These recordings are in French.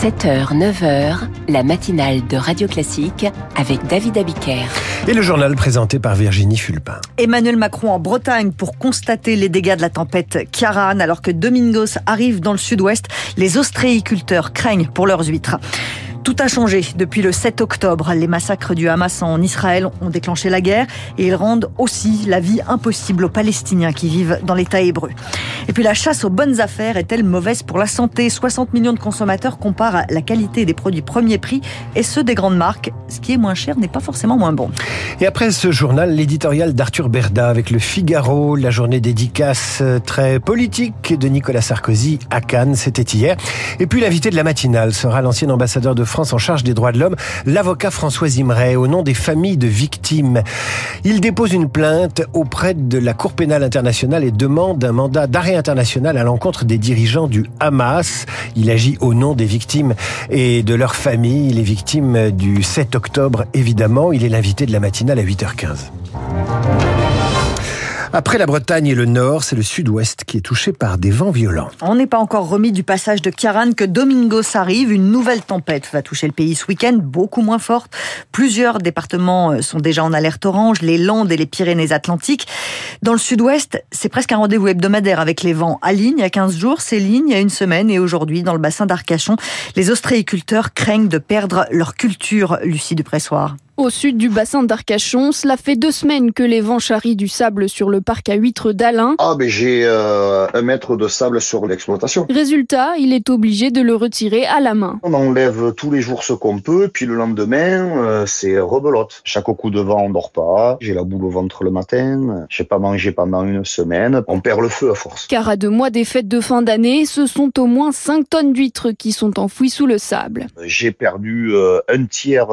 7h, 9h, la matinale de Radio Classique avec David Abiker. Et le journal présenté par Virginie Fulpin. Emmanuel Macron en Bretagne pour constater les dégâts de la tempête Kiaran alors que Domingos arrive dans le sud-ouest. Les ostréiculteurs craignent pour leurs huîtres. Tout a changé depuis le 7 octobre. Les massacres du Hamas en Israël ont déclenché la guerre et ils rendent aussi la vie impossible aux Palestiniens qui vivent dans l'État hébreu. Et puis la chasse aux bonnes affaires est-elle mauvaise pour la santé? 60 millions de consommateurs comparent la qualité des produits premier prix et ceux des grandes marques. Ce qui est moins cher n'est pas forcément moins bon. Et après ce journal, l'éditorial d'Arthur Berda avec le Figaro, la journée dédicace très politique de Nicolas Sarkozy à Cannes, c'était hier. Et puis l'invité de la matinale sera l'ancien ambassadeur de France en charge des droits de l'homme, l'avocat François Imray, au nom des familles de victimes. Il dépose une plainte auprès de la Cour pénale internationale et demande un mandat d'arrêt international à l'encontre des dirigeants du Hamas. Il agit au nom des victimes et de leurs familles, les victimes du 7 octobre évidemment. Il est l'invité de la matinale à 8h15. Après la Bretagne et le Nord, c'est le Sud-Ouest qui est touché par des vents violents. On n'est pas encore remis du passage de Kiaran que Domingos arrive. Une nouvelle tempête va toucher le pays ce week-end, beaucoup moins forte. Plusieurs départements euh, sont déjà en alerte orange, les Landes et les Pyrénées-Atlantiques. Dans le Sud-Ouest, c'est presque un rendez-vous hebdomadaire avec les vents à ligne à 15 jours, c'est ligne il y a une semaine et aujourd'hui dans le bassin d'Arcachon, les ostréiculteurs craignent de perdre leur culture, Lucie Dupressoir. Au sud du bassin d'Arcachon, cela fait deux semaines que les vents charrient du sable sur le parc à huîtres d'Alain. Ah, mais j'ai euh, un mètre de sable sur l'exploitation. Résultat, il est obligé de le retirer à la main. On enlève tous les jours ce qu'on peut, puis le lendemain, euh, c'est rebelote. Chaque coup de vent, on dort pas. J'ai la boule au ventre le matin. J'ai pas mangé pendant une semaine. On perd le feu à force. Car à deux mois des fêtes de fin d'année, ce sont au moins 5 tonnes d'huîtres qui sont enfouies sous le sable. J'ai perdu euh, un tiers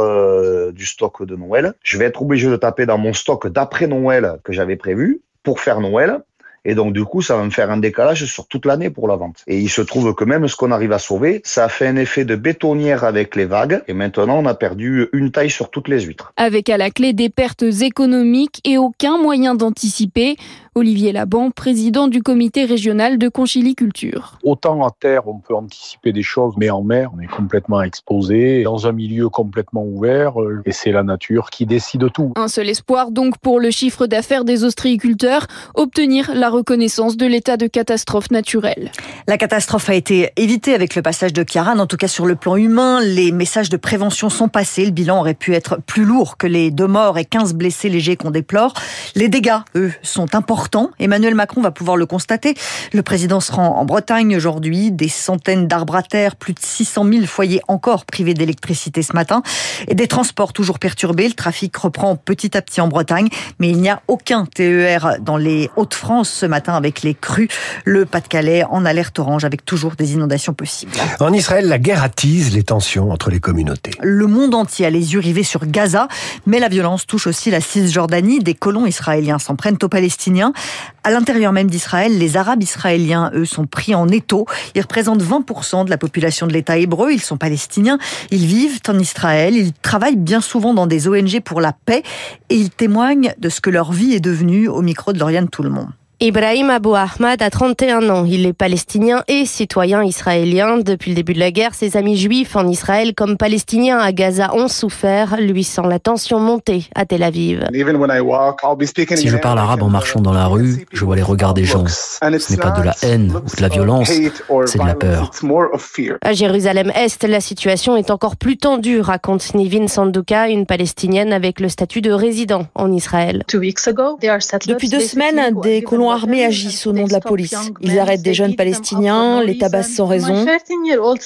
du stock de Noël. Je vais être obligé de taper dans mon stock d'après Noël que j'avais prévu pour faire Noël. Et donc, du coup, ça va me faire un décalage sur toute l'année pour la vente. Et il se trouve que même ce qu'on arrive à sauver, ça a fait un effet de bétonnière avec les vagues. Et maintenant, on a perdu une taille sur toutes les huîtres. Avec à la clé des pertes économiques et aucun moyen d'anticiper. Olivier Laban, président du comité régional de conchiliculture. Autant à terre, on peut anticiper des choses, mais en mer, on est complètement exposé, dans un milieu complètement ouvert, et c'est la nature qui décide tout. Un seul espoir donc pour le chiffre d'affaires des ostréiculteurs, obtenir la reconnaissance de l'état de catastrophe naturelle. La catastrophe a été évitée avec le passage de Kiaran, en tout cas sur le plan humain. Les messages de prévention sont passés. Le bilan aurait pu être plus lourd que les deux morts et 15 blessés légers qu'on déplore. Les dégâts, eux, sont importants Emmanuel Macron va pouvoir le constater. Le président se rend en Bretagne aujourd'hui. Des centaines d'arbres à terre, plus de 600 000 foyers encore privés d'électricité ce matin. Et des transports toujours perturbés. Le trafic reprend petit à petit en Bretagne. Mais il n'y a aucun TER dans les Hauts-de-France ce matin avec les crues. Le Pas-de-Calais en alerte orange avec toujours des inondations possibles. En Israël, la guerre attise les tensions entre les communautés. Le monde entier a les yeux rivés sur Gaza. Mais la violence touche aussi la Cisjordanie. Des colons israéliens s'en prennent aux Palestiniens. À l'intérieur même d'Israël, les Arabes israéliens, eux, sont pris en étau. Ils représentent 20% de la population de l'État hébreu. Ils sont palestiniens. Ils vivent en Israël. Ils travaillent bien souvent dans des ONG pour la paix et ils témoignent de ce que leur vie est devenue au micro de Lauriane Tout-le-Monde. Ibrahim Abou Ahmad a 31 ans. Il est palestinien et citoyen israélien. Depuis le début de la guerre, ses amis juifs en Israël comme palestiniens à Gaza ont souffert. Lui sent la tension monter à Tel Aviv. Si je parle arabe en marchant dans la rue, je vois les regards des gens. Ce n'est pas de la haine ou de la violence, c'est de la peur. À Jérusalem-Est, la situation est encore plus tendue, raconte Nivin Sanduka, une palestinienne avec le statut de résident en Israël. Depuis deux semaines, des colons armés agissent au nom de la police. Ils arrêtent des jeunes Palestiniens, les tabassent sans raison.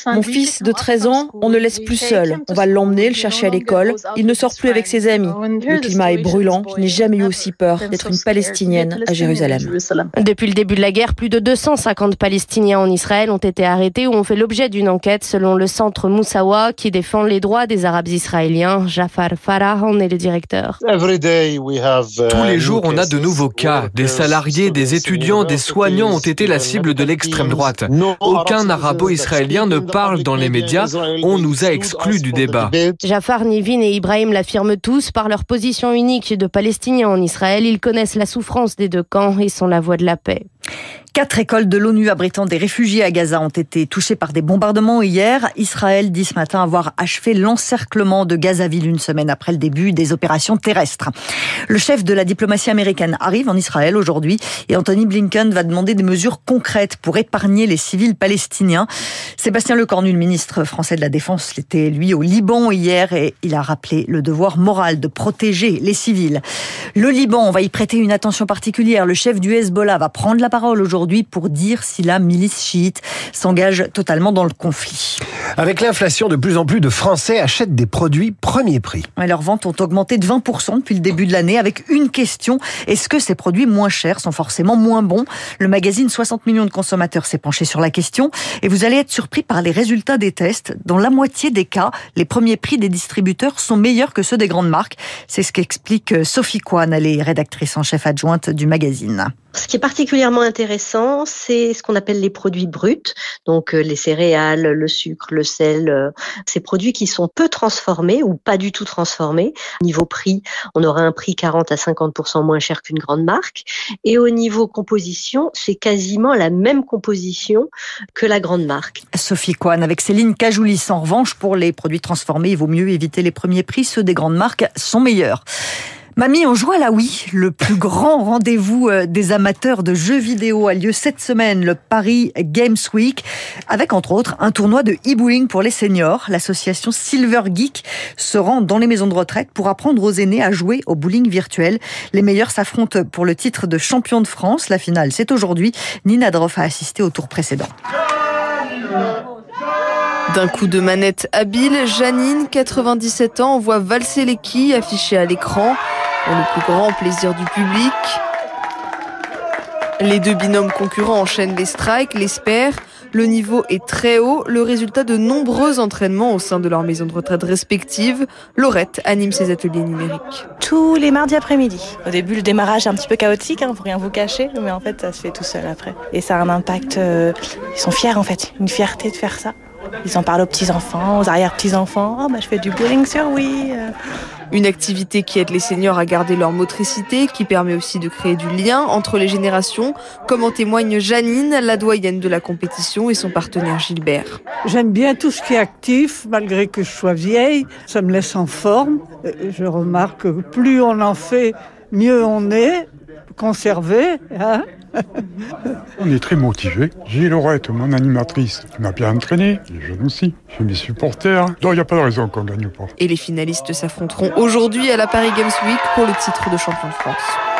Mon fils de 13 ans, on ne laisse plus seul. On va l'emmener, le chercher à l'école. Il ne sort plus avec ses amis. Le climat est brûlant. Je n'ai jamais eu aussi peur d'être une Palestinienne à Jérusalem. Depuis le début de la guerre, plus de 250 Palestiniens en Israël ont été arrêtés ou ont fait l'objet d'une enquête selon le centre Moussawa qui défend les droits des Arabes israéliens. Jafar Farah en est le directeur. Tous les jours, on a de nouveaux cas. Des salariés, des étudiants, des soignants ont été la cible de l'extrême droite. Aucun arabo-israélien ne parle dans les médias. On nous a exclus du débat. Jafar Nivin et Ibrahim l'affirment tous par leur position unique de Palestiniens en Israël. Ils connaissent la souffrance des deux camps et sont la voix de la paix. Quatre écoles de l'ONU abritant des réfugiés à Gaza ont été touchées par des bombardements hier. Israël dit ce matin avoir achevé l'encerclement de Gazaville une semaine après le début des opérations terrestres. Le chef de la diplomatie américaine arrive en Israël aujourd'hui et Anthony Blinken va demander des mesures concrètes pour épargner les civils palestiniens. Sébastien Lecornu, le ministre français de la Défense, était lui au Liban hier et il a rappelé le devoir moral de protéger les civils. Le Liban, va y prêter une attention particulière. Le chef du Hezbollah va prendre la parole aujourd'hui aujourd'hui pour dire si la milice chiite s'engage totalement dans le conflit. Avec l'inflation, de plus en plus de Français achètent des produits premier prix. leurs ventes ont augmenté de 20% depuis le début de l'année avec une question. Est-ce que ces produits moins chers sont forcément moins bons? Le magazine 60 millions de consommateurs s'est penché sur la question et vous allez être surpris par les résultats des tests. Dans la moitié des cas, les premiers prix des distributeurs sont meilleurs que ceux des grandes marques. C'est ce qu'explique Sophie Kwan, elle est rédactrice en chef adjointe du magazine. Ce qui est particulièrement intéressant, c'est ce qu'on appelle les produits bruts, donc euh, les céréales, le sucre, le sel, euh, ces produits qui sont peu transformés ou pas du tout transformés. Niveau prix, on aura un prix 40 à 50% moins cher qu'une grande marque. Et au niveau composition, c'est quasiment la même composition que la grande marque. Sophie Kwan avec Céline Cajoulis. En revanche, pour les produits transformés, il vaut mieux éviter les premiers prix. Ceux des grandes marques sont meilleurs. Mamie, on joue à la Wii. Le plus grand rendez-vous euh, des amateurs de jeux vidéo a lieu cette semaine, le Paris Games Week, avec entre autres un tournoi de e-bowling pour les seniors. L'association Silver Geek se rend dans les maisons de retraite pour apprendre aux aînés à jouer au bowling virtuel. Les meilleurs s'affrontent pour le titre de champion de France. La finale, c'est aujourd'hui. Nina Droff a assisté au tour précédent. D'un coup de manette habile, Janine, 97 ans, voit valser les quilles affichées à l'écran pour le plus grand plaisir du public. Les deux binômes concurrents enchaînent les strikes, les. Le niveau est très haut, le résultat de nombreux entraînements au sein de leur maison de retraite respective. Laurette anime ses ateliers numériques. Tous les mardis après-midi. Au début, le démarrage est un petit peu chaotique, hein, pour rien vous cacher, mais en fait, ça se fait tout seul après. Et ça a un impact. Euh, ils sont fiers en fait, une fierté de faire ça. Ils en parlent aux petits-enfants, aux arrière-petits-enfants. Oh, bah, je fais du bowling sur oui. Une activité qui aide les seniors à garder leur motricité, qui permet aussi de créer du lien entre les générations, comme en témoigne Janine, la doyenne de la compétition, et son partenaire Gilbert. J'aime bien tout ce qui est actif, malgré que je sois vieille. Ça me laisse en forme. Je remarque que plus on en fait, mieux on est conservé. Hein on est très motivés. J'ai Laurette, mon animatrice, qui m'a bien entraîné, les jeunes aussi. J'ai mes supporters. Donc il n'y a pas de raison qu'on ne gagne pas. Et les finalistes s'affronteront aujourd'hui à la Paris Games Week pour le titre de champion de France.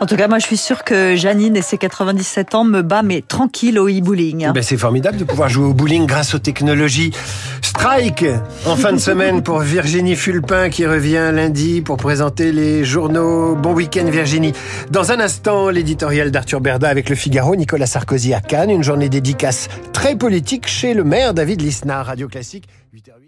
En tout cas, moi, je suis sûre que Janine et ses 97 ans me bat, mais tranquille au e-bowling. Ben, c'est formidable de pouvoir jouer au bowling grâce aux technologies. Strike en fin de semaine pour Virginie Fulpin qui revient lundi pour présenter les journaux. Bon week-end Virginie. Dans un instant, l'éditorial d'Arthur Berda avec le Figaro, Nicolas Sarkozy à Cannes, une journée dédicace très politique chez le maire David Lisnard, Radio Classique, 8h08.